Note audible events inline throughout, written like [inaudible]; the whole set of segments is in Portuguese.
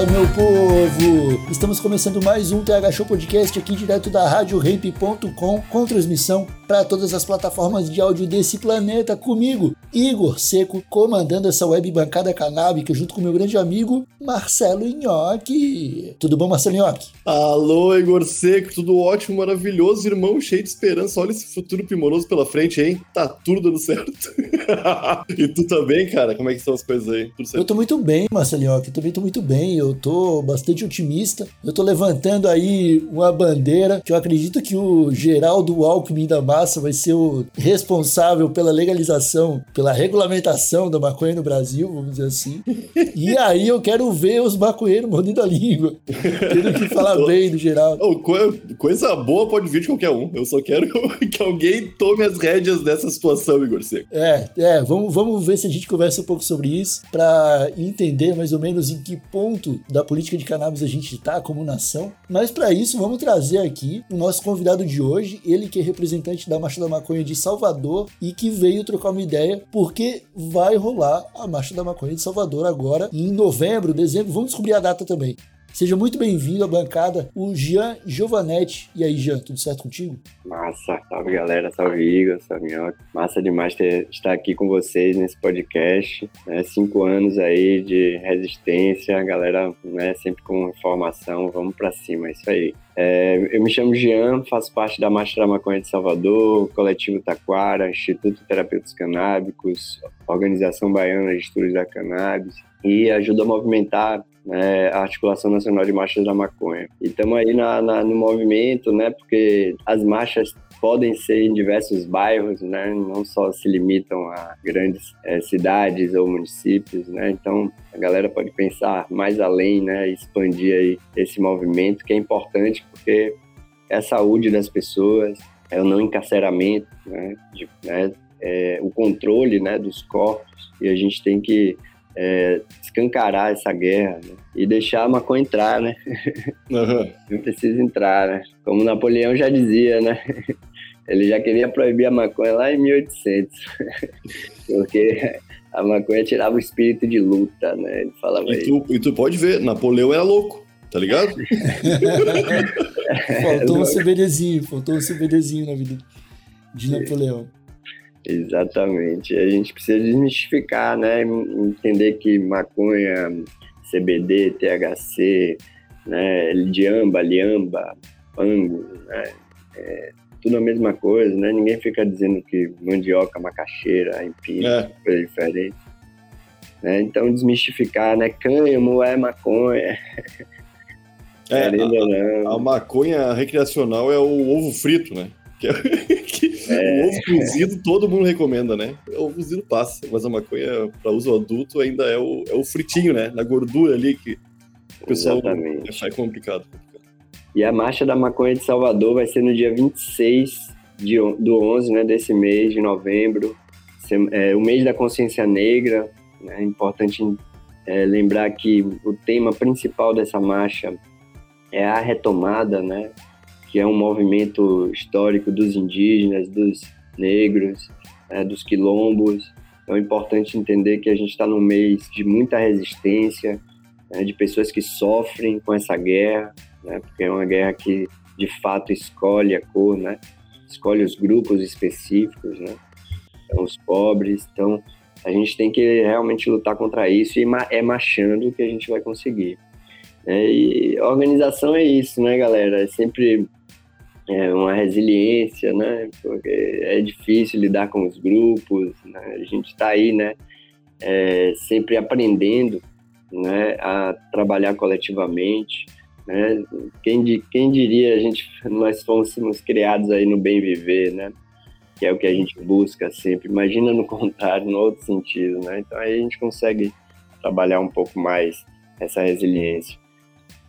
Fala, meu povo! Estamos começando mais um TH Show Podcast aqui direto da RadioRamp.com com transmissão para todas as plataformas de áudio desse planeta comigo, Igor Seco, comandando essa web bancada canábica junto com meu grande amigo Marcelo Nhoque. Tudo bom, Marcelo Nhoque? Alô, Igor Seco, tudo ótimo, maravilhoso, irmão, cheio de esperança. Olha esse futuro primoroso pela frente, hein? Tá tudo dando certo. [laughs] e tu também, cara? Como é que são as coisas aí? Eu tô muito bem, Marcelo Nhoque, também tô muito bem, eu tô bastante otimista. Eu tô levantando aí uma bandeira que eu acredito que o Geraldo Alckmin da Massa vai ser o responsável pela legalização, pela regulamentação da maconha no Brasil, vamos dizer assim. E aí eu quero ver os maconheiros mordendo a língua, tendo que falar [laughs] bem do Geraldo. Oh, co- coisa boa pode vir de qualquer um. Eu só quero [laughs] que alguém tome as rédeas dessa situação, Igor Seco. É, é, vamos, vamos ver se a gente conversa um pouco sobre isso para entender mais ou menos em que ponto da política de cannabis a gente está como nação. Mas para isso, vamos trazer aqui o nosso convidado de hoje, ele que é representante da Marcha da Maconha de Salvador e que veio trocar uma ideia porque vai rolar a Marcha da Maconha de Salvador agora em novembro, dezembro. Vamos descobrir a data também. Seja muito bem-vindo à bancada, o Jean Giovanetti. E aí, Jean, tudo certo contigo? Massa, salve galera, salve Igor, salve Minhoca. Massa demais ter, estar aqui com vocês nesse podcast. Né? Cinco anos aí de resistência, a galera né, sempre com informação, vamos pra cima, é isso aí. É, eu me chamo Jean, faço parte da Marcha da Maconha de Salvador, Coletivo Taquara, Instituto Terapeutas Canábicos, Organização Baiana de Estudos da Cannabis e ajudo a movimentar né, a Articulação Nacional de Marchas da Maconha. E estamos aí na, na- no movimento, né, porque as marchas podem ser em diversos bairros, né, não só se limitam a grandes eh, cidades ou municípios, né, então a galera pode pensar mais além, né, expandir aí esse movimento que é importante porque é a saúde das pessoas, é o não encarceramento, né, de- né, é o controle, né, dos corpos e a gente tem que é, escancarar essa guerra né? e deixar a maconha entrar, né? [laughs] Aham. Não precisa entrar, né? Como Napoleão já dizia, né? [laughs] Ele já queria proibir a maconha lá em 1800, [laughs] porque a maconha tirava o espírito de luta, né? Ele falava E isso. tu, e tu pode ver, Napoleão era louco, tá ligado? Faltou um CBDzinho, faltou um CBDzinho na vida de Napoleão. Exatamente. A gente precisa desmistificar, né? Entender que maconha, CBD, THC, né? Diamba, liamba, pango, né? É tudo a mesma coisa, né? Ninguém fica dizendo que mandioca, macaxeira, empim, É. coisa diferente. Né? Então, desmistificar, né? Cânhamo é maconha, É, a, a maconha recreacional é o ovo frito, né? Que é- [laughs] que O ovo cozido todo mundo recomenda, né? O ovo cozido passa, mas a maconha para uso adulto ainda é o, é o fritinho, né? Na gordura ali que o pessoal Exatamente. achar complicado. E a Marcha da Maconha de Salvador vai ser no dia 26 de, do 11 né, desse mês de novembro, é, o mês da consciência negra. né? É importante é, lembrar que o tema principal dessa marcha é a retomada, né, que é um movimento histórico dos indígenas, dos negros, né, dos quilombos. Então é importante entender que a gente está num mês de muita resistência, né, de pessoas que sofrem com essa guerra, né? Porque é uma guerra que de fato escolhe a cor, né? Escolhe os grupos específicos, né? Então, os pobres. Então, a gente tem que realmente lutar contra isso e é marchando que a gente vai conseguir. né? e organização é isso, né, galera? É sempre é, uma resiliência, né? Porque é difícil lidar com os grupos, né? A gente está aí, né? É, sempre aprendendo, né? A trabalhar coletivamente, né? Quem, quem diria a gente nós fôssemos criados aí no bem viver, né? que é o que a gente busca sempre. Imagina no [laughs] contrário, no outro sentido, né? Então aí a gente consegue trabalhar um pouco mais essa resiliência.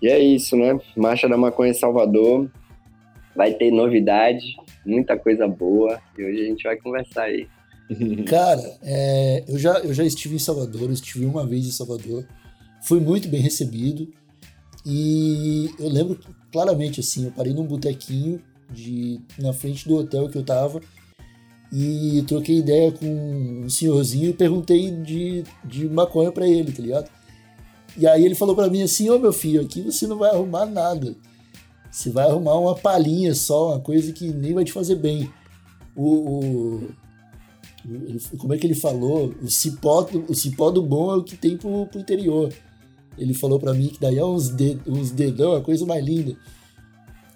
E é isso, né? Marcha da Maconha em Salvador, vai ter novidade, muita coisa boa, e hoje a gente vai conversar aí. [laughs] Cara, é, eu, já, eu já estive em Salvador, eu estive uma vez em Salvador, fui muito bem recebido, e eu lembro claramente, assim, eu parei num botequinho de, na frente do hotel que eu tava, e troquei ideia com um senhorzinho e perguntei de, de maconha para ele, tá ligado? E aí ele falou para mim assim: Ô oh, meu filho, aqui você não vai arrumar nada. Você vai arrumar uma palhinha só, uma coisa que nem vai te fazer bem. O, o como é que ele falou? O cipó, o cipó do bom é o que tem pro, pro interior. Ele falou para mim que daí é uns, ded, uns dedão, a coisa mais linda.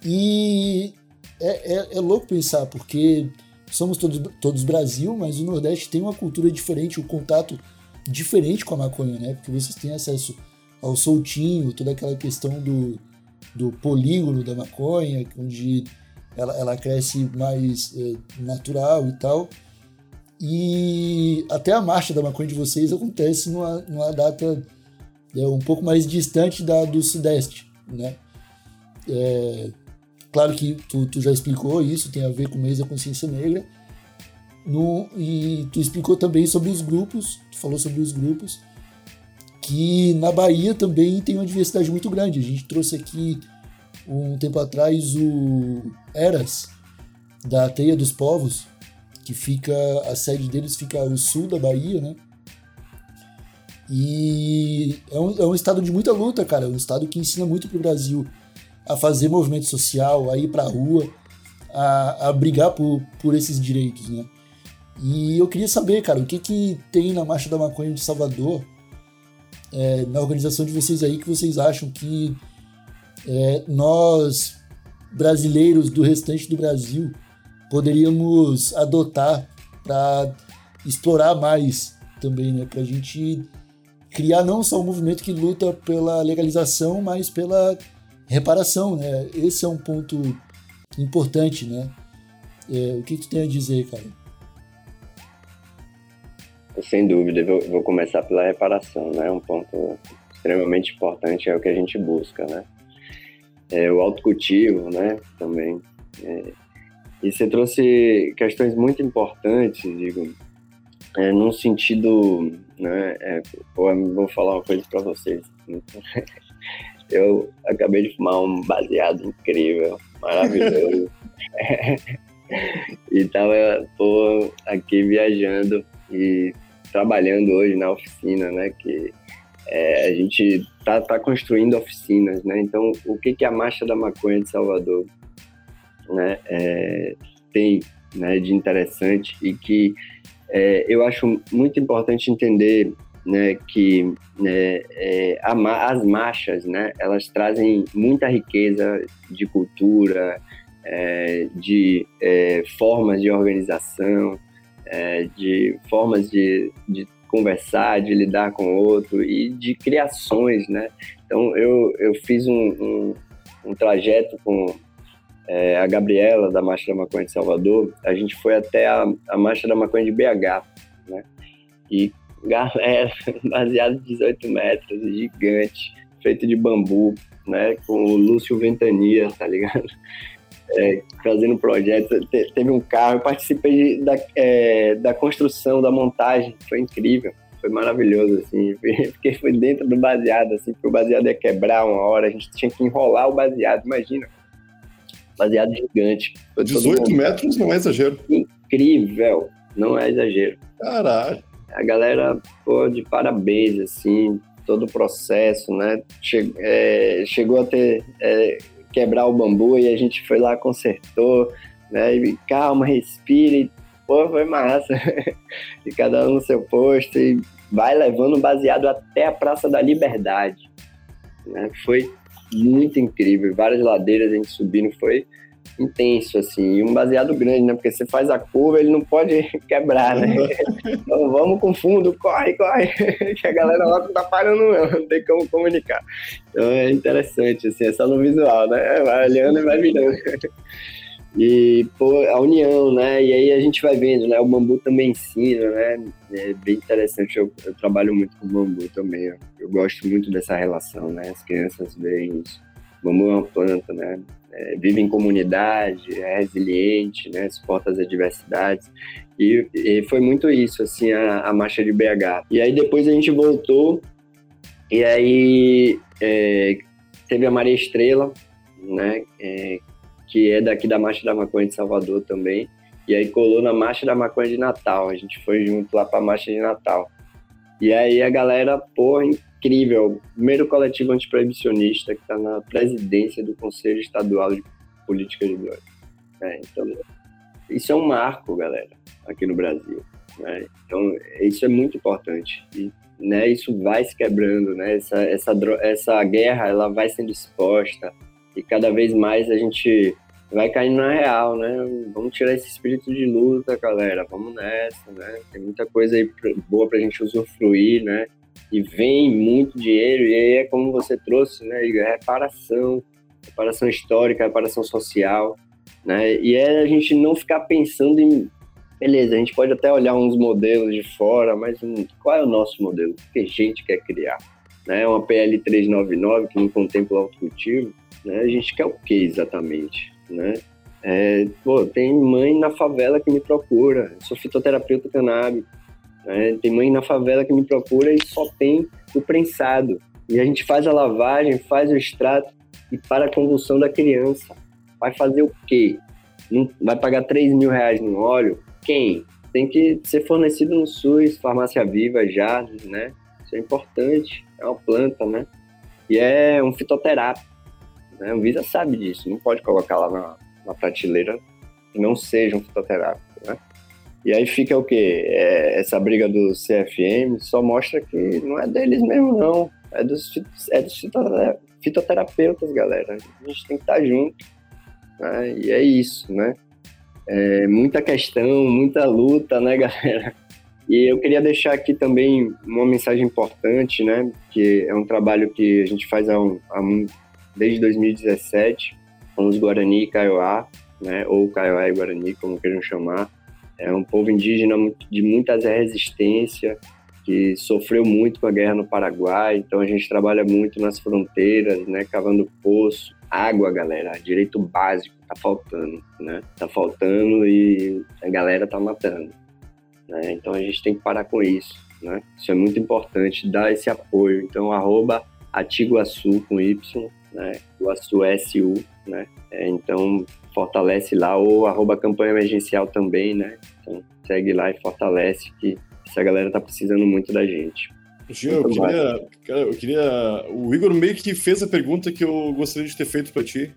E é, é, é, louco pensar, porque somos todos, todos Brasil, mas o Nordeste tem uma cultura diferente, um contato diferente com a maconha, né? Porque vocês têm acesso ao soltinho, toda aquela questão do, do polígono da maconha, onde ela, ela cresce mais é, natural e tal. E até a marcha da maconha de vocês acontece numa, numa data é, um pouco mais distante da do Sudeste, né? É, claro que tu, tu já explicou isso, tem a ver com o mês da consciência negra, no, e tu explicou também sobre os grupos, tu falou sobre os grupos, que na Bahia também tem uma diversidade muito grande. A gente trouxe aqui um tempo atrás o Eras, da Teia dos Povos, que fica, a sede deles fica ao sul da Bahia, né? E é um, é um estado de muita luta, cara. É um estado que ensina muito pro Brasil a fazer movimento social, a ir pra rua, a, a brigar por, por esses direitos, né? E eu queria saber, cara, o que, que tem na Marcha da Maconha de Salvador, é, na organização de vocês aí, que vocês acham que é, nós, brasileiros do restante do Brasil, poderíamos adotar para explorar mais também, né? Para a gente criar não só um movimento que luta pela legalização, mas pela reparação, né? Esse é um ponto importante, né? É, o que, tu tem a dizer, cara? Sem dúvida, vou, vou começar pela reparação, né? Um ponto extremamente importante é o que a gente busca, né? É, o autocultivo, né? Também. É, e você trouxe questões muito importantes, digo, é, num sentido, né? É, vou falar uma coisa para vocês. [laughs] Eu acabei de fumar um baseado incrível, maravilhoso. [laughs] [laughs] e tava pô, aqui viajando e trabalhando hoje na oficina, né? Que é, a gente tá, tá construindo oficinas, né? Então, o que que a Marcha da Maconha de Salvador, né? É, tem, né? De interessante e que é, eu acho muito importante entender, né? Que né, é, a, as marchas, né? Elas trazem muita riqueza de cultura, é, de é, formas de organização, é, de formas de, de conversar, de lidar com o outro e de criações, né? Então, eu, eu fiz um, um, um trajeto com é, a Gabriela, da Marcha da Maconha de Salvador, a gente foi até a, a Marcha da Maconha de BH, né? E galera, [laughs] baseado em 18 metros, gigante, feito de bambu, né? Com o Lúcio Ventania, tá ligado? É, fazendo projetos. Te, teve um carro, eu participei de, da, é, da construção, da montagem, foi incrível, foi maravilhoso, assim, [laughs] porque foi dentro do baseado, assim, porque o baseado ia quebrar uma hora, a gente tinha que enrolar o baseado, imagina. Baseado gigante. 18 metros não é exagero. Incrível, não é exagero. Caralho. A galera, pô, de parabéns, assim, todo o processo, né? Che é, chegou a ter é, quebrar o bambu e a gente foi lá, consertou, né? E calma, respire. Pô, foi massa. [laughs] e cada um no seu posto e vai levando baseado até a Praça da Liberdade. Né? Foi muito incrível. Várias ladeiras a gente subindo, foi intenso, assim, e um baseado grande, né? Porque você faz a curva, ele não pode [laughs] quebrar, né? então vamos com fundo, corre, corre, [laughs] que a galera lá não tá parando não, não tem como comunicar. Então é interessante, assim, é só no visual, né? Vai olhando e vai virando. [laughs] E, pô, a união, né? E aí a gente vai vendo, né? O bambu também ensina, né? É bem interessante. Eu, eu trabalho muito com bambu também. Eu, eu, gosto muito dessa relação, né? As crianças veem isso. O bambu é uma planta, né? É, vive em comunidade, é resiliente, né? Suporta as adversidades. E, e foi muito isso, assim, a, a marcha de BH. E aí depois a gente voltou e aí é, teve a Maria Estrela, né? É, que é daqui da Marcha da Maconha de Salvador também. E aí colou na Marcha da Maconha de Natal. A gente foi junto lá pra Marcha de Natal. E aí a galera, porra, incrível. Primeiro coletivo antiproibicionista que tá na presidência do Conselho Estadual de Política de Drogas. É, então, isso é um marco, galera, aqui no Brasil. Né? Então, isso é muito importante. E né, isso vai se quebrando, né? Essa, essa, essa guerra, ela vai sendo exposta e cada vez mais a gente vai caindo na real, né? Vamos tirar esse espírito de luta, galera. Vamos nessa, né? Tem muita coisa aí boa pra gente usufruir, né? E vem muito dinheiro, e aí é como você trouxe, né? Reparação, reparação histórica, reparação social, né? E é a gente não ficar pensando em. Beleza, a gente pode até olhar uns modelos de fora, mas qual é o nosso modelo? O que a gente quer criar? Né? Uma PL 399 que não contempla o autocultivo, né? A gente quer o que exatamente? Né? É, pô, tem mãe na favela que me procura, sou fitoterapeuta canábico, né? tem mãe na favela que me procura e só tem o prensado. E a gente faz a lavagem, faz o extrato e para a convulsão da criança. Vai fazer o quê? Vai pagar 3 mil reais no óleo? Quem? Tem que ser fornecido no SUS, farmácia viva já, né? Isso é importante, é uma planta, né? E é um fitoterápico né? Visa sabe disso, não pode colocar lá na, na prateleira que não seja um fitoterápico. Né? E aí fica o quê? É, essa briga do CFM só mostra que não é deles mesmo, não. É dos, é dos fitoterapeutas, galera. A gente tem que estar junto. Né? E é isso, né? É muita questão, muita luta, né, [laughs] galera? E eu queria deixar aqui também uma mensagem importante, né? Que é um trabalho que a gente faz há, um, há desde 2017 com os Guarani e Kaiowá, né, ou Kaiowá e Guarani, como queiram chamar. É um povo indígena de muita resistência, que sofreu muito com a guerra no Paraguai, então a gente trabalha muito nas fronteiras, né, cavando poço, água, galera, direito básico tá faltando, né? Tá faltando e a galera tá matando, né? Então a gente tem que parar com isso, né? Isso é muito importante, dar esse apoio. Então arroba Atiguaçu com Y, né? Iguaçu SU, né? É, então, fortalece lá, ou arroba campanha emergencial também, né? Então, segue lá e fortalece que essa galera tá precisando muito da gente. Jean, eu queria, cara, eu queria. O Igor meio que fez a pergunta que eu gostaria de ter feito para ti,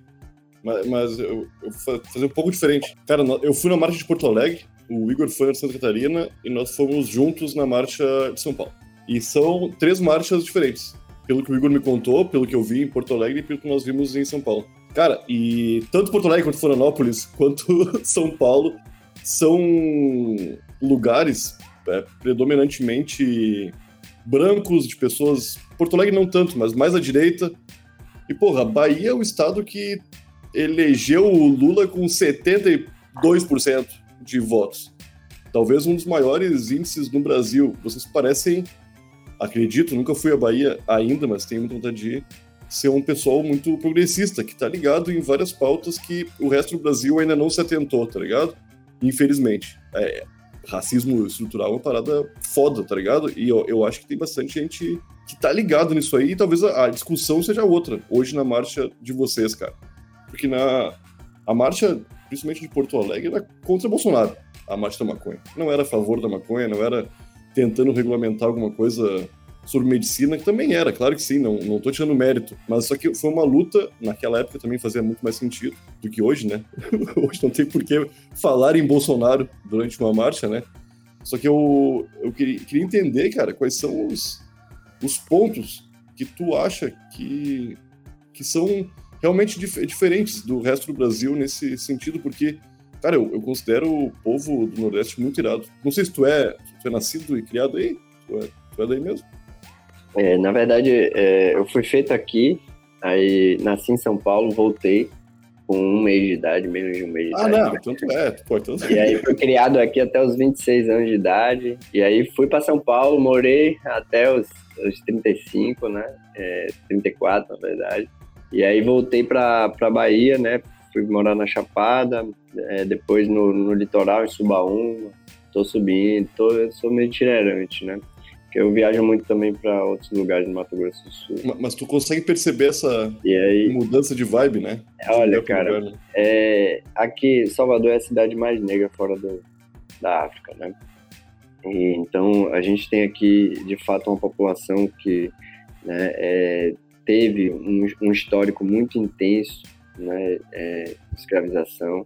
mas, mas eu, eu, vou fazer um pouco diferente. Cara, eu fui na marcha de Porto Alegre, o Igor foi na Santa Catarina e nós fomos juntos na marcha de São Paulo. E são três marchas diferentes pelo que o Igor me contou, pelo que eu vi em Porto Alegre e pelo que nós vimos em São Paulo. Cara, e tanto Porto Alegre quanto Florianópolis, [laughs] quanto São Paulo, são lugares é, predominantemente brancos, de pessoas. Porto Alegre não tanto, mas mais à direita. E, porra, Bahia é o estado que elegeu o Lula com 72% de votos. Talvez um dos maiores índices no Brasil. Vocês parecem acredito, nunca fui à Bahia ainda, mas tenho muita vontade de ir, ser um pessoal muito progressista, que tá ligado em várias pautas que o resto do Brasil ainda não se atentou, tá ligado? Infelizmente. É, racismo estrutural é uma parada foda, tá ligado? E eu, eu acho que tem bastante gente que tá ligado nisso aí, e talvez a, a discussão seja outra, hoje na marcha de vocês, cara. Porque na a marcha, principalmente de Porto Alegre, era contra Bolsonaro, a marcha da maconha. Não era a favor da maconha, não era tentando regulamentar alguma coisa sobre medicina, que também era, claro que sim, não, não tô tirando mérito, mas só que foi uma luta, naquela época também fazia muito mais sentido do que hoje, né? [laughs] hoje não tem por que falar em Bolsonaro durante uma marcha, né? Só que eu, eu queria, queria entender, cara, quais são os, os pontos que tu acha que, que são realmente dif diferentes do resto do Brasil nesse sentido, porque Cara, eu, eu, considero o povo do Nordeste muito irado. Não sei se tu é, tu é nascido e criado aí. Tu é, tu é daí mesmo? É, na verdade, é, eu fui feito aqui, aí nasci em São Paulo, voltei. com um mês de idade, menos de um mês de Ah, idade. não, tanto é. Pô, tanto E aí fui criado aqui até os 26 anos de idade. E aí fui para São Paulo, morei até os, os 35, né? É, 34, na verdade. E aí voltei para Bahia, né? Fui morar na Chapada, é, depois no, no litoral, em Subaúma. Tô subindo, tô, eu sou meio itinerante, né? Porque eu viajo muito também para outros lugares do Mato Grosso do Sul. Ma- Mas tu consegue perceber essa aí, mudança de vibe, né? olha, De pro cara, lugar, né? É, aqui, Salvador é a cidade mais negra fora do, da África, né? E, então, a gente tem aqui, de fato, uma população que né, é, teve um, um histórico muito intenso, né, é, escravização,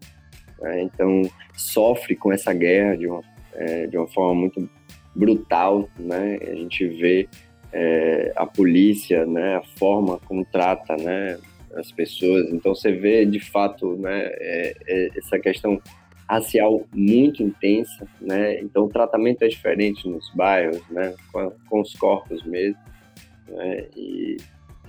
né? então sofre com essa guerra de uma, é, de uma forma muito brutal, né? A gente vê é, a polícia, né, a forma como trata, né, as pessoas. Então você vê de fato, né, é, é, essa questão racial muito intensa, né? Então o tratamento é diferente nos bairros, né, com, com os corpos mesmo, né? E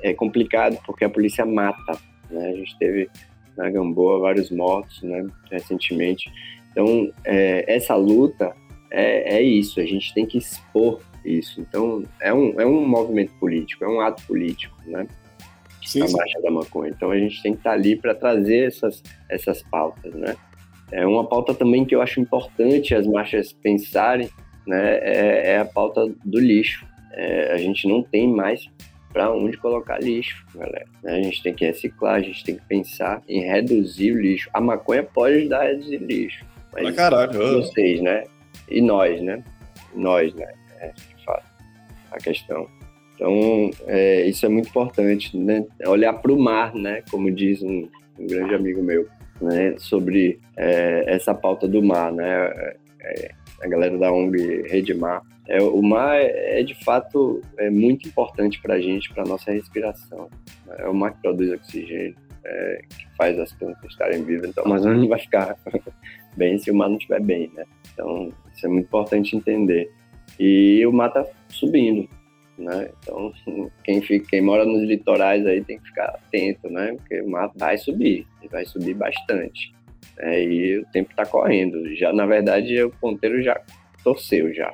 é complicado porque a polícia mata, né? A gente teve na Gamboa vários mortos, né, recentemente. Então é, essa luta é, é isso. A gente tem que expor isso. Então é um é um movimento político, é um ato político, né? Sim, a marcha da maconha. Então a gente tem que estar ali para trazer essas, essas pautas, né? É uma pauta também que eu acho importante as marchas pensarem, né? É, é a pauta do lixo. É, a gente não tem mais para onde colocar lixo, galera. né? A gente tem que reciclar, a gente tem que pensar em reduzir o lixo. A maconha pode ajudar a reduzir lixo, Pra mas caralho. ah. vocês, né? E nós, né? Nós, né? É, de fato, a questão. Então, é, isso é muito importante, né? Olhar para o mar, né? Como diz um, um grande amigo meu, né? Sobre é, essa pauta do mar, né? É, a galera da ONG Rede Mar. É, o mar é, é, de fato é muito importante para a gente, para nossa respiração. É o mar que produz oxigênio, é, que faz as plantas estarem vivas. Então, mas não vai ficar [laughs] bem se o mar não estiver bem, né? Então, isso é muito importante entender. E o mar tá subindo, né? Então, quem, fica, quem mora nos litorais aí tem que ficar atento, né? Porque o mar vai subir, vai subir bastante. É, e o tempo tá correndo. Já, na verdade, o ponteiro já torceu já.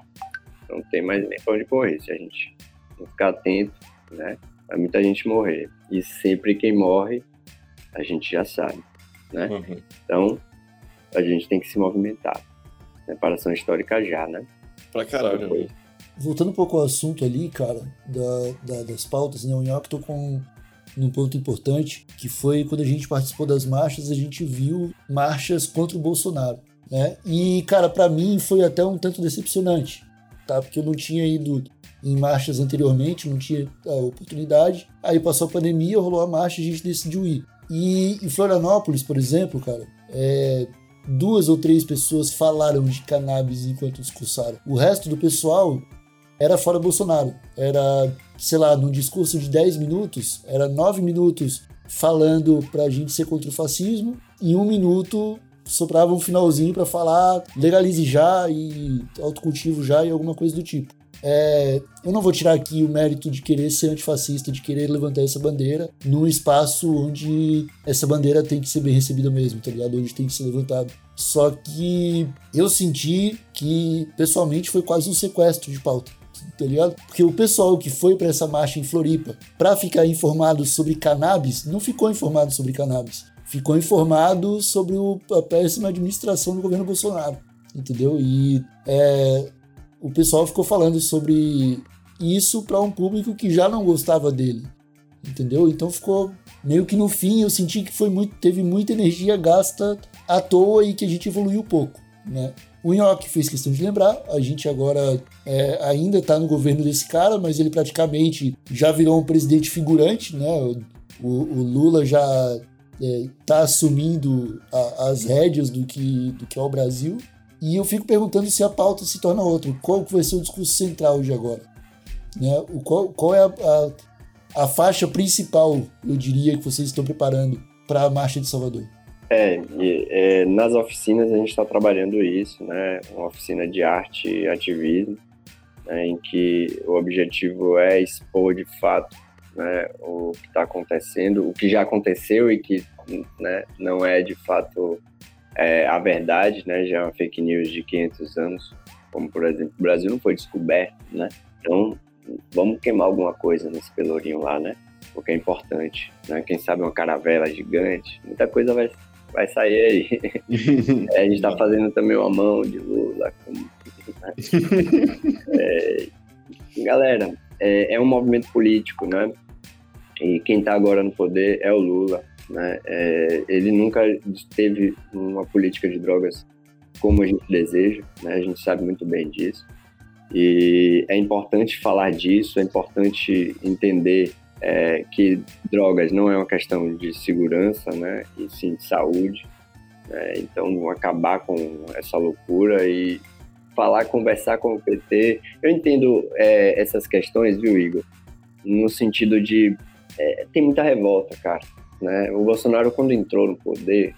Não tem mais nem pra onde correr. Se a gente não ficar atento, né? Vai muita gente morrer. E sempre quem morre, a gente já sabe, né? Uhum. Então, a gente tem que se movimentar. Reparação histórica já, né? Pra caralho. Voltando um pouco ao assunto ali, cara, da, da- das pautas, né? O Nhoque um, num ponto importante, que foi quando a gente participou das marchas, a gente viu marchas contra o Bolsonaro, né? E, cara, pra mim foi até um tanto decepcionante, tá? Porque eu não tinha ido em marchas anteriormente, não tinha a oportunidade. Aí passou a pandemia, rolou a marcha a gente decidiu ir. E em Florianópolis, por exemplo, cara, é, duas ou três pessoas falaram de cannabis enquanto discursaram. O resto do pessoal era fora Bolsonaro. Era, sei lá, num discurso de 10 minutos, era 9 minutos falando pra gente ser contra o fascismo, e um minuto soprava um finalzinho pra falar legalize já e autocultivo já e alguma coisa do tipo. É, eu não vou tirar aqui o mérito de querer ser antifascista, de querer levantar essa bandeira num espaço onde essa bandeira tem que ser bem recebida mesmo, tá ligado? Onde tem que ser levantado. Só que eu senti que, pessoalmente, foi quase um sequestro de pauta tá ligado? Porque o pessoal que foi para essa marcha em Floripa para ficar informado sobre cannabis, não ficou informado sobre cannabis. Ficou informado sobre o- a péssima administração do governo Bolsonaro, entendeu? E é, o pessoal ficou falando sobre isso para um público que já não gostava dele, entendeu? Então ficou meio que no fim eu senti que foi muito, teve muita energia gasta à toa e que a gente evoluiu pouco, né? O Nhoque fez questão de lembrar, a gente agora é, ainda está no governo desse cara, mas ele praticamente já virou um presidente figurante, né? O, o Lula já está assumindo a- as rédeas do que, do que é o Brasil. E eu fico perguntando se a pauta se torna outra. Qual vai ser o discurso central de agora? Né? O, qual, qual é a, a, a faixa principal, eu diria, que vocês estão preparando para a Marcha de Salvador? É, é, nas oficinas a gente está trabalhando isso, né? Uma oficina de arte e ativismo, né, em que o objetivo é expor de fato né, o que está acontecendo, o que já aconteceu e que né, não é de fato é, a verdade, né, já é uma fake news de 500 anos, como por exemplo, o Brasil não foi descoberto, né? Então, vamos queimar alguma coisa nesse pelourinho lá, né? Porque é importante, né? Quem sabe uma caravela gigante, muita coisa vai, vai sair aí. [laughs] é, a gente está fazendo também uma mão de Lula. Como, né? [laughs] é, galera, é, é, um movimento político, né? E quem está agora no poder é o Lula, né? É, ele nunca teve uma política de drogas como a gente deseja, né? A gente sabe muito bem disso. E é importante falar disso, é importante entender é, que drogas não é uma questão de segurança, né, e sim de saúde. Né? Então, acabar com essa loucura e falar, conversar com o PT. Eu entendo é, essas questões, viu, Igor? No sentido de é, tem muita revolta, cara. Né? O Bolsonaro, quando entrou no poder,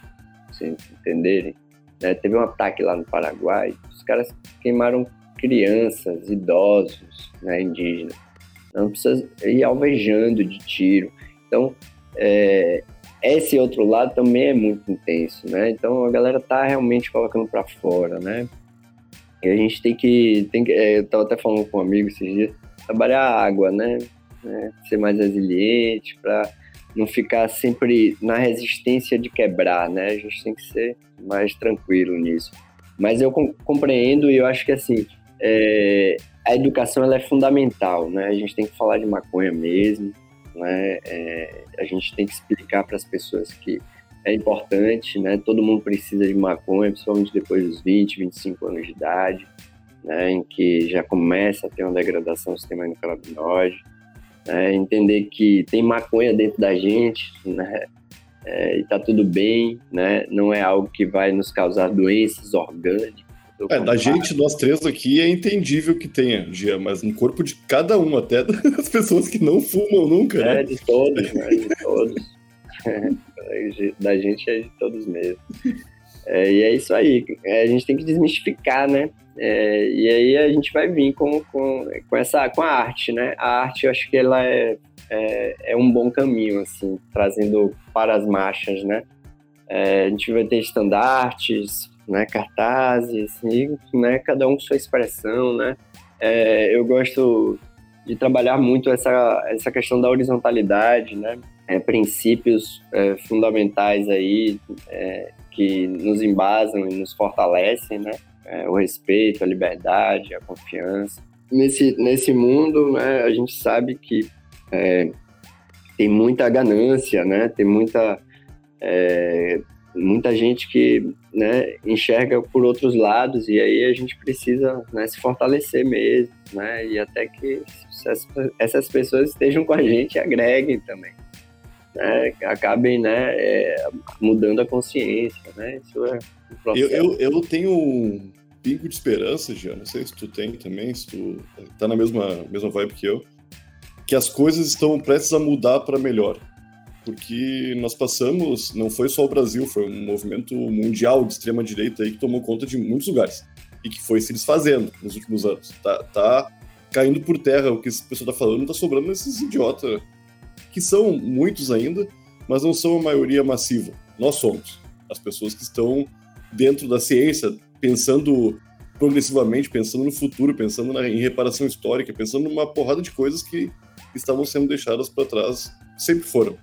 vocês entenderem, né, teve um ataque lá no Paraguai, os caras queimaram crianças, idosos, né, indígenas. Não precisa ir alvejando de tiro. Então, é, esse outro lado também é muito intenso, né? Então a galera tá realmente colocando para fora, né? E a gente tem que, tem que é, eu tava até falando com um amigo esses dias, trabalhar a água, né? É, ser mais resiliente para não ficar sempre na resistência de quebrar, né? A gente tem que ser mais tranquilo nisso. Mas eu compreendo e eu acho que assim, é, a educação ela é fundamental, né? A gente tem que falar de maconha mesmo, né? É, a gente tem que explicar para as pessoas que é importante, né? Todo mundo precisa de maconha, principalmente depois dos 20, 25 anos de idade, né? Em que já começa a ter uma degradação do sistema endocannabinoide. Né? Entender que tem maconha dentro da gente, né? É, e tá tudo bem, né? Não é algo que vai nos causar doenças orgânicas, é, da gente, nós três aqui, é entendível que tenha, Gia, mas no corpo de cada um, até [laughs] das pessoas que não fumam nunca, é, né? É, de todos, né? De todos. [laughs] da gente é de todos mesmo. É, e é isso aí. É, a gente tem que desmistificar, né? É, e aí a gente vai vir com, com, com, essa, com a arte, né? A arte, eu acho que ela é, é, é um bom caminho, assim, trazendo para as marchas, né? É, a gente vai ter estandartes, né, cartazes, e, né, cada um com sua expressão, né. É, eu gosto de trabalhar muito essa, essa questão da horizontalidade, né, é, princípios é, fundamentais aí é, que nos embasam e nos fortalecem, né, é, o respeito, a liberdade, a confiança. Nesse, nesse mundo, né, a gente sabe que é, tem muita ganância, né, tem muita muita gente que né, enxerga por outros lados e aí a gente precisa né, se fortalecer mesmo, né? E até que essas pessoas estejam com a gente e agreguem também, né? Acabem né, é, mudando a consciência, né? Isso é um eu, eu, eu tenho um pingo de esperança, Jean, não sei se tu tem também, se tu tá na mesma, mesma vibe que eu, que as coisas estão prestes a mudar para melhor porque nós passamos, não foi só o Brasil, foi um movimento mundial de extrema direita aí que tomou conta de muitos lugares e que foi se desfazendo nos últimos anos. Tá, tá caindo por terra o que esse pessoal tá falando, tá sobrando esses idiotas que são muitos ainda, mas não são a maioria massiva. Nós somos as pessoas que estão dentro da ciência, pensando progressivamente, pensando no futuro, pensando na, em reparação histórica, pensando numa porrada de coisas que estavam sendo deixadas para trás, sempre foram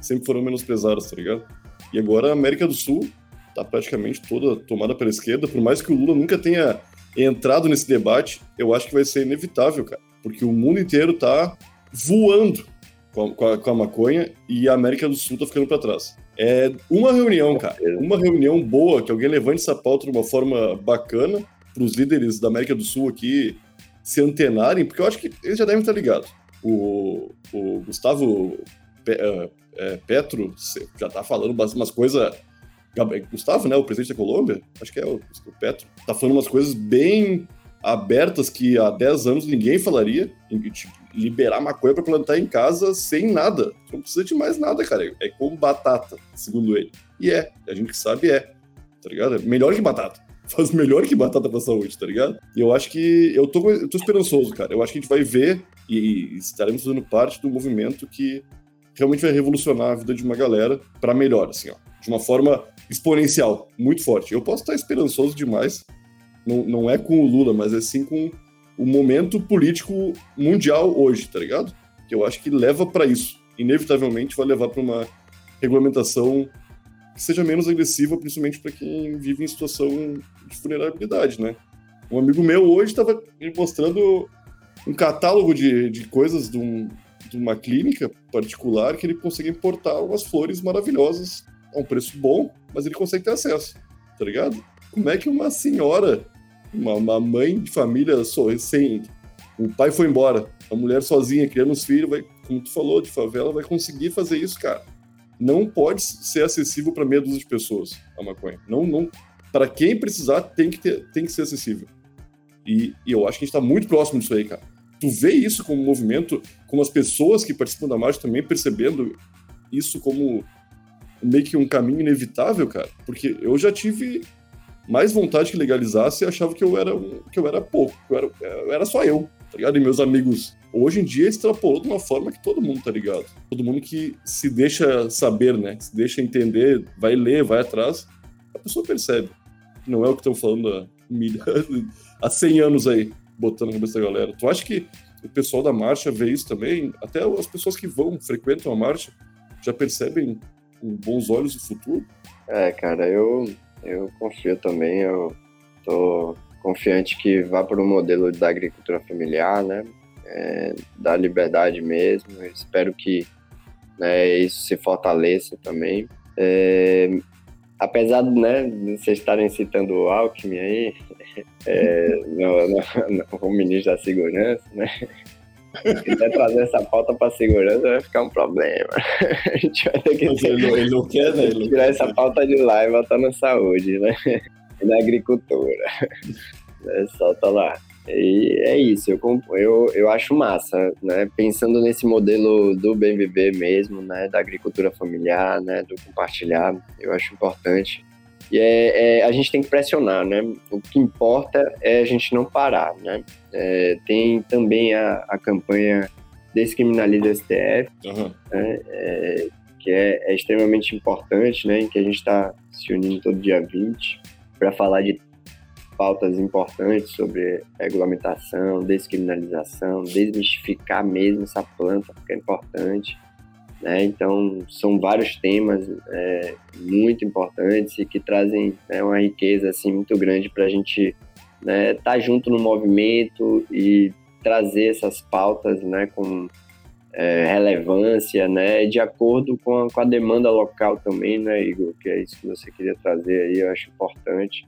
sempre foram menosprezadas, tá ligado? E agora a América do Sul tá praticamente toda tomada pela esquerda, por mais que o Lula nunca tenha entrado nesse debate, eu acho que vai ser inevitável, cara, porque o mundo inteiro tá voando com a, com a, com a maconha e a América do Sul tá ficando para trás. É uma reunião, cara, uma reunião boa, que alguém levante essa pauta de uma forma bacana para os líderes da América do Sul aqui se antenarem, porque eu acho que eles já devem estar ligados. O, o Gustavo uh, é, Petro já tá falando umas coisas. Gustavo, né, o presidente da Colômbia, acho que é o, o Petro, tá falando umas coisas bem abertas que há 10 anos ninguém falaria, tipo, liberar maconha para plantar em casa sem nada. Não precisa de mais nada, cara. É como batata, segundo ele. E é, a gente sabe é, tá ligado? É melhor que batata. [laughs] faz melhor que batata pra saúde, tá ligado? E eu acho que. Eu tô, eu tô esperançoso, cara. Eu acho que a gente vai ver e estaremos fazendo parte do movimento que realmente vai revolucionar a vida de uma galera para melhor, assim, ó. De uma forma exponencial, muito forte. Eu posso estar esperançoso demais, não, não é com o Lula, mas é sim com o momento político mundial hoje, tá ligado? Que eu acho que leva para isso. Inevitavelmente vai levar para uma regulamentação que seja menos agressiva, principalmente para quem vive em situação de vulnerabilidade, né? Um amigo meu hoje estava me mostrando um catálogo de, de coisas de, um, de uma clínica particular que ele consegue importar umas flores maravilhosas a um preço bom, mas ele consegue ter acesso, tá ligado? Como é que uma senhora, uma, uma mãe de família só, sem. O pai foi embora, a mulher sozinha criando os filhos, vai, como tu falou, de favela, vai conseguir fazer isso, cara não pode ser acessível para meia dúzia de pessoas a maconha. Não, não, para quem precisar tem que ter, tem que ser acessível. E, e eu acho que a gente está muito próximo disso aí, cara. Tu vê isso como movimento, como as pessoas que participam da marcha também percebendo isso como meio que um caminho inevitável, cara. Porque eu já tive mais vontade que legalizasse e achava que eu era que eu era pouco, eu era, eu era só eu, tá ligado? E meus amigos Hoje em dia extrapolou de uma forma que todo mundo tá ligado. Todo mundo que se deixa saber, né? Se deixa entender, vai ler, vai atrás, a pessoa percebe. Não é o que estão falando há, [laughs] há 100 anos aí, botando na cabeça da galera. Tu acha que o pessoal da marcha vê isso também? Até as pessoas que vão, frequentam a marcha, já percebem com bons olhos o futuro? É, cara, eu, eu confio também. Eu tô confiante que vá para o modelo da agricultura familiar, né? é, da liberdade mesmo. Eu espero que né, isso se fortaleça também. É, apesar né, de vocês estarem citando o Alckmin aí, [laughs] é, no, no, no, o ministro da Segurança, né? Se quiser trazer essa pauta para segurança, vai ficar um problema. [laughs] A gente vai ter que ele, não, ele não quer, né? Ele tirar essa pauta de lá e botar na saúde, né? [laughs] E na agricultura. É, solta lá. E é isso, eu, eu, eu acho massa, né? Pensando nesse modelo do BMB mesmo, né? Da agricultura familiar, né? Do compartilhar, eu acho importante. E é, é, a gente tem que pressionar, né? O que importa é a gente não parar, né? É, tem também a, a campanha Descriminaliza STF, uhum. né? É, que é, é, extremamente importante, né? Em que a gente está se unindo todo dia 20 para falar de pautas importantes sobre regulamentação, descriminalização, desmistificar mesmo essa planta, que é importante. Né? Então, são vários temas é, muito importantes e que trazem né, uma riqueza assim, muito grande para a gente estar né, tá junto no movimento e trazer essas pautas né, com é, relevância, né, de acordo com a, com a demanda local também, né, Igor? Que é isso que você queria trazer aí, eu acho importante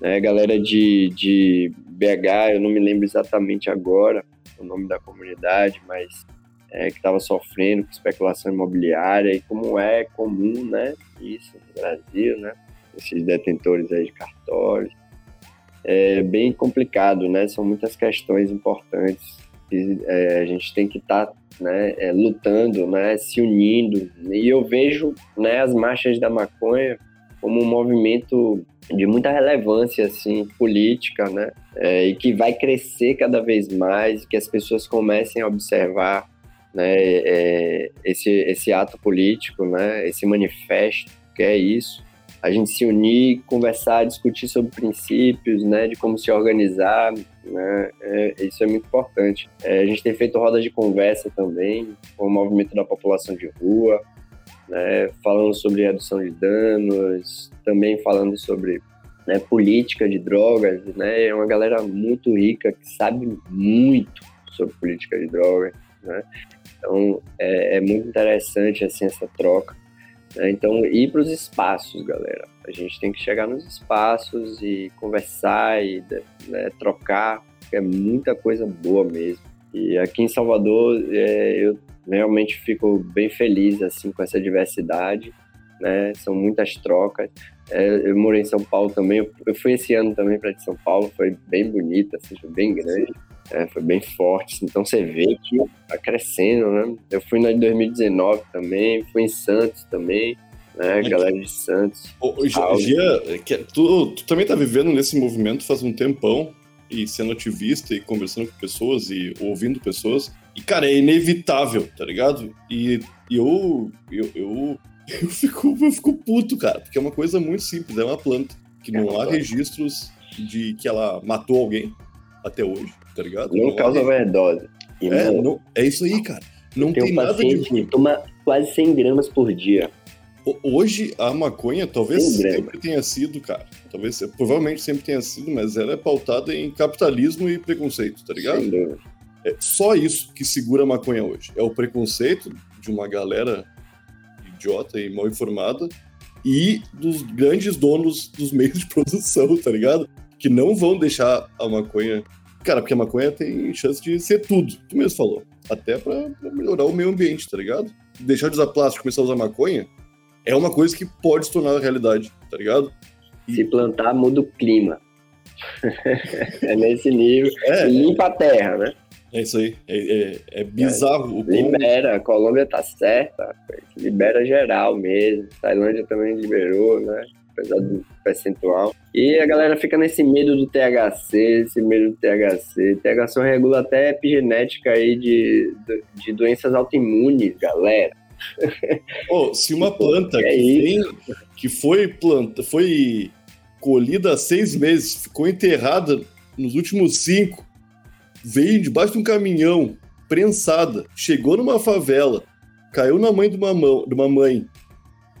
né? Galera de, de BH, eu não me lembro exatamente agora o nome da comunidade, mas é, que estava sofrendo com especulação imobiliária e como é comum, né? Isso no Brasil, né? Esses detentores aí de cartórios. É bem complicado, né? São muitas questões importantes que é, a gente tem que estar tá, né, é, lutando, né? Se unindo. E eu vejo né, as marchas da maconha como um movimento de muita relevância assim política, né? É, e que vai crescer cada vez mais, que as pessoas comecem a observar, né? É, esse esse ato político, né? Esse manifesto que é isso, a gente se unir, conversar, discutir sobre princípios, né? De como se organizar, né? É, isso é muito importante. É, a gente tem feito rodas de conversa também com o movimento da população de rua, né, falando sobre redução de danos, também falando sobre né, política de drogas, né, é uma galera muito rica que sabe muito sobre política de drogas, né, então é, é muito interessante assim essa troca. Né, então ir para os espaços, galera, a gente tem que chegar nos espaços e conversar e né, trocar, é muita coisa boa mesmo. E aqui em Salvador é, eu realmente fico bem feliz assim com essa diversidade, né? São muitas trocas. É, eu morei em São Paulo também. Eu, fui esse ano também para São Paulo. Foi bem bonita, assim, foi bem grande. É, foi bem forte. Então você vê que tá crescendo, né? Eu fui na de 2019 também. Fui em Santos também. né? Galera de Santos. Ô, Gia, que- tu, tu também tá vivendo nesse movimento faz um tempão e sendo ativista e conversando com pessoas e ouvindo pessoas. E, cara, é inevitável, tá ligado? E, e eu, eu, eu, [laughs] eu, fico, eu fico puto, cara, porque é uma coisa muito simples, é uma planta. Que É não há planta. registros de que ela matou alguém até hoje, tá ligado? Não há causa overdose. É, não- é isso aí, cara. Não tem tem um nada de paciente que toma quase 100 gramas por dia. Ho- Hoje a maconha talvez sempre tenha sido, cara. Talvez, provavelmente sempre tenha sido, mas ela é pautada em capitalismo e preconceito, tá ligado? Sem dúvida. É só isso que segura a maconha hoje. É o preconceito de uma galera idiota e mal informada e dos grandes donos dos [laughs] meios de produção, tá ligado? Que não vão deixar a maconha. Cara, porque a maconha tem chance de ser tudo, tu mesmo falou. Até pra, pra melhorar o meio ambiente, tá ligado? Deixar de usar plástico e começar a usar maconha é uma coisa que pode se tornar realidade, tá ligado? Se plantar, muda o clima. [laughs] é nesse nível. É, E limpa a terra, né? É isso aí. É, é- é bizarro quão Libera. A Colômbia tá certa. Libera geral mesmo. Tailândia também liberou, né? Apesar do percentual. E a galera fica nesse medo do THC, esse medo do THC. THC regula até epigenética aí de, de doenças autoimunes, galera. Ô, se uma planta É que, que foi planta, foi colhida há seis meses, ficou enterrada nos últimos cinco, veio debaixo de um caminhão, prensada, chegou numa favela, caiu na mãe de uma, mão, de uma mãe,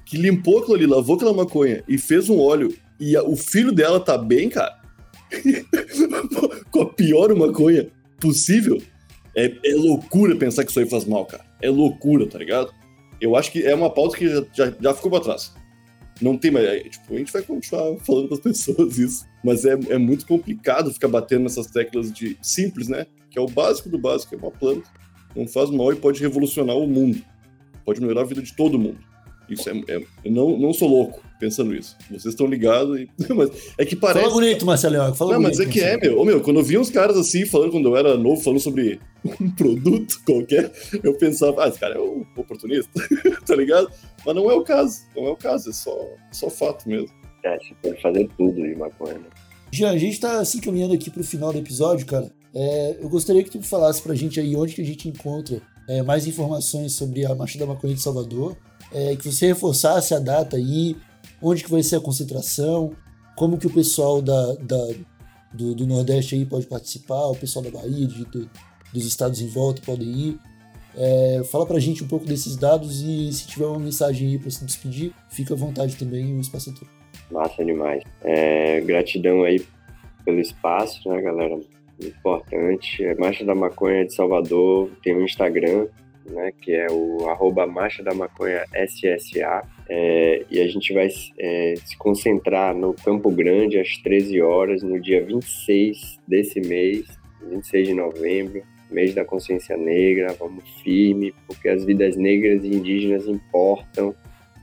que limpou aquilo ali, lavou aquela maconha e fez um óleo, e a- o filho dela tá bem, cara, [laughs] com a pior maconha possível, é, é loucura pensar que isso aí faz mal, cara. É loucura, tá ligado? Eu acho que é uma pauta que já, já, já ficou pra trás. Não tem mais. é, Tipo, a gente vai continuar falando pras pessoas [laughs] isso. Mas é, é muito complicado ficar batendo nessas teclas de simples, né? Que é o básico do básico, é uma planta. Não faz mal e pode revolucionar o mundo. Pode melhorar a vida de todo mundo. Isso é. é- eu não, não sou louco pensando isso. Vocês estão ligados e. [laughs] Mas é que parece. Fala bonito, Marcelo. Fala Não, bonito. mas é que é, Marcelo. meu. Ô, meu, quando eu vi uns caras assim, falando quando eu era novo, falando sobre [laughs] um produto qualquer, eu pensava, ah, esse cara é um oportunista, tá ligado? Mas não é o caso, não é o caso, é só, só fato mesmo. É, você pode fazer tudo de maconha. né? Jean, a gente tá assim caminhando aqui pro final do episódio, cara. É, eu gostaria que tu falasse pra gente aí onde que a gente encontra é, mais informações sobre a Marcha da Maconha de Salvador, é, que você reforçasse a data aí, onde que vai ser a concentração, como que o pessoal da, da- do, do Nordeste aí pode participar, o pessoal da Bahia, de- do- dos estados em volta podem ir. É, fala pra gente um pouco desses dados e se tiver uma mensagem aí pra se despedir, fica à vontade também, o espaço é teu. Massa demais. É, gratidão aí pelo espaço, né, galera? Importante. É Marcha da Maconha de Salvador tem um Instagram, né, que é o arroba Marcha da Maconha SSA. É, e a gente vai é, se concentrar no Campo Grande às 13 horas, no dia 26 desse mês, 26 de novembro, mês da consciência negra. Vamos firme, porque as vidas negras e indígenas importam.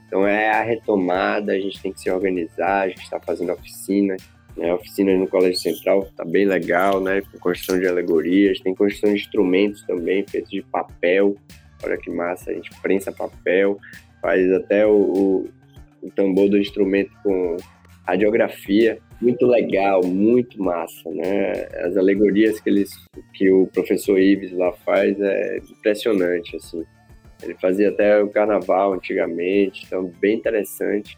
Então é a retomada, a gente tem que se organizar, a gente está fazendo oficina, né? Oficina no Colégio Central, tá bem legal, né? Com construção de alegorias, tem construção de instrumentos também, feitos de papel. Olha que massa, a gente prensa papel, faz até o, o, o tambor do instrumento com radiografia. Muito legal, muito massa, né? As alegorias que, eles, que o professor Ives lá faz é impressionante, assim. Ele fazia até o carnaval antigamente, então bem interessante.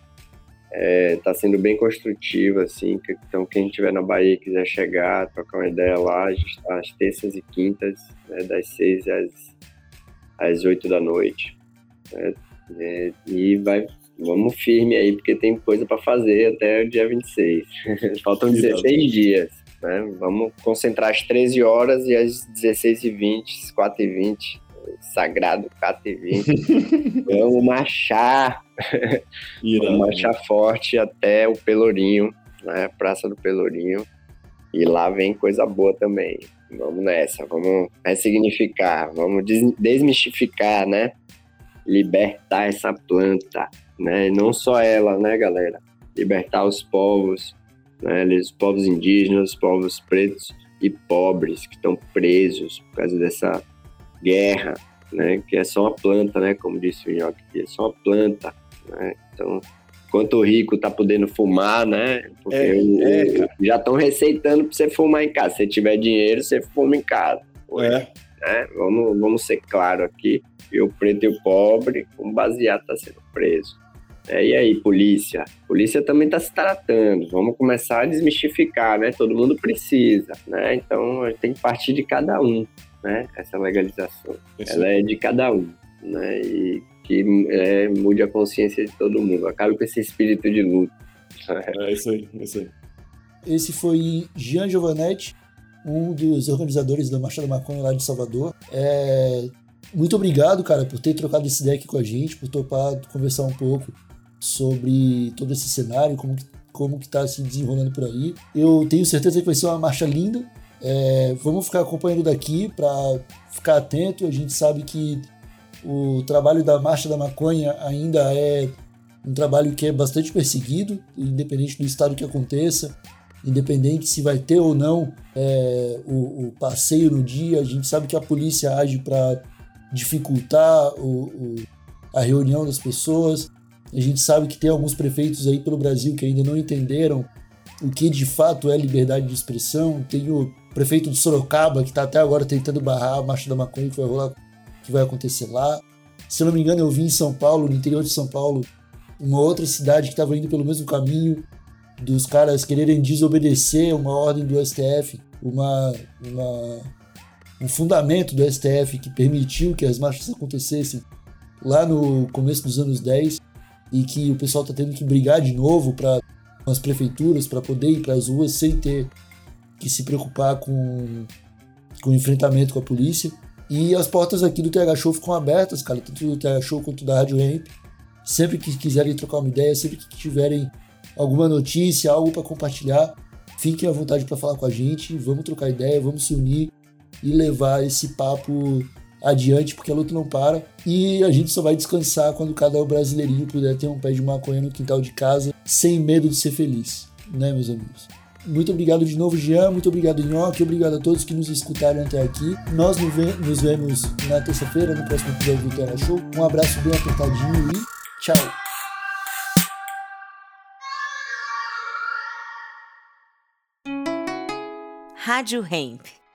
Está sendo bem construtivo, assim. Então, quem estiver na Bahia e quiser chegar, trocar uma ideia lá, a gente está às terças e quintas, né, das seis às, às oito da noite. né? É, e vai, vamos firme aí, porque tem coisa para fazer até o dia 26. [laughs] Faltam Irado. 16 dias. Né? Vamos concentrar às 13 horas e às 16h20, 4h20 sagrado 4 e 20. [laughs] Vamos marchar, Irado. vamos marchar forte até o Pelourinho, né? Praça do Pelourinho. E lá vem coisa boa também. Vamos nessa, vamos ressignificar, vamos des- desmistificar, né? Libertar essa planta, né? E não só ela, né, galera? Libertar os povos, né? Os povos indígenas, os povos pretos e pobres que estão presos por causa dessa guerra, né? Que é só uma planta, né? Como disse o Nhoque, é só uma planta, Né? Então, enquanto o rico tá podendo fumar, né? Porque É, o- é, já estão receitando pra você fumar em casa. Se tiver dinheiro, você fuma em casa. É, né? Vamos, vamos ser claro aqui. E o preto e o pobre, com baseado, tá sendo preso. É, e aí, polícia? Polícia também está se tratando. Vamos começar a desmistificar, né? Todo mundo precisa, né? Então tem que partir de cada um, né? Essa legalização. isso Ela é de cada um, né? E que é, mude a consciência de todo mundo. Acabe com esse espírito de luta. é isso aí, é isso aí. Esse foi Jean Giovanetti, um dos organizadores da Marcha da Maconha lá de Salvador. É, Muito obrigado, cara, por ter trocado essa ideia aqui com a gente, por topar conversar um pouco sobre todo esse cenário, como que, como que tá se desenrolando por aí. Eu tenho certeza que vai ser uma marcha linda. É, vamos ficar acompanhando daqui para ficar atento. A gente sabe que o trabalho da Marcha da Maconha ainda é um trabalho que é bastante perseguido, independente do estado que aconteça independente se vai ter ou não é, o, o passeio no dia, a gente sabe que a polícia age para dificultar o, o- a reunião das pessoas. A gente sabe que tem alguns prefeitos aí pelo Brasil que ainda não entenderam o que de fato é liberdade de expressão. Tem o prefeito de Sorocaba que está até agora tentando barrar a marcha da maconha que vai rolar, que vai acontecer lá. Se eu não me engano, eu vi em São Paulo, no interior de São Paulo, uma outra cidade que estava indo pelo mesmo caminho dos caras quererem desobedecer uma ordem do STF, uma, uma- um fundamento do STF que permitiu que as marchas acontecessem lá no começo dos anos 10 e que o pessoal está tendo que brigar de novo para as prefeituras para poder ir para as ruas sem ter que se preocupar com, com enfrentamento com a polícia. E as portas aqui do TH Show ficam abertas, cara, tanto do TH Show quanto da Rádio Ramp. Sempre que quiserem trocar uma ideia, sempre que tiverem alguma notícia, algo para compartilhar, fiquem à vontade para falar com a gente. Vamos trocar ideia, vamos se unir e levar esse papo adiante, porque a luta não para. E a gente só vai descansar quando cada brasileirinho puder ter um pé de maconha no quintal de casa, sem medo de ser feliz, né, meus amigos? Muito obrigado de novo, Jean. Muito obrigado, Nhoque. Obrigado a todos que nos escutaram até aqui. Nós nos ve- nos vemos na terça-feira, no próximo episódio do Terra Show. Um abraço bem apertadinho e tchau. Rádio Hemp.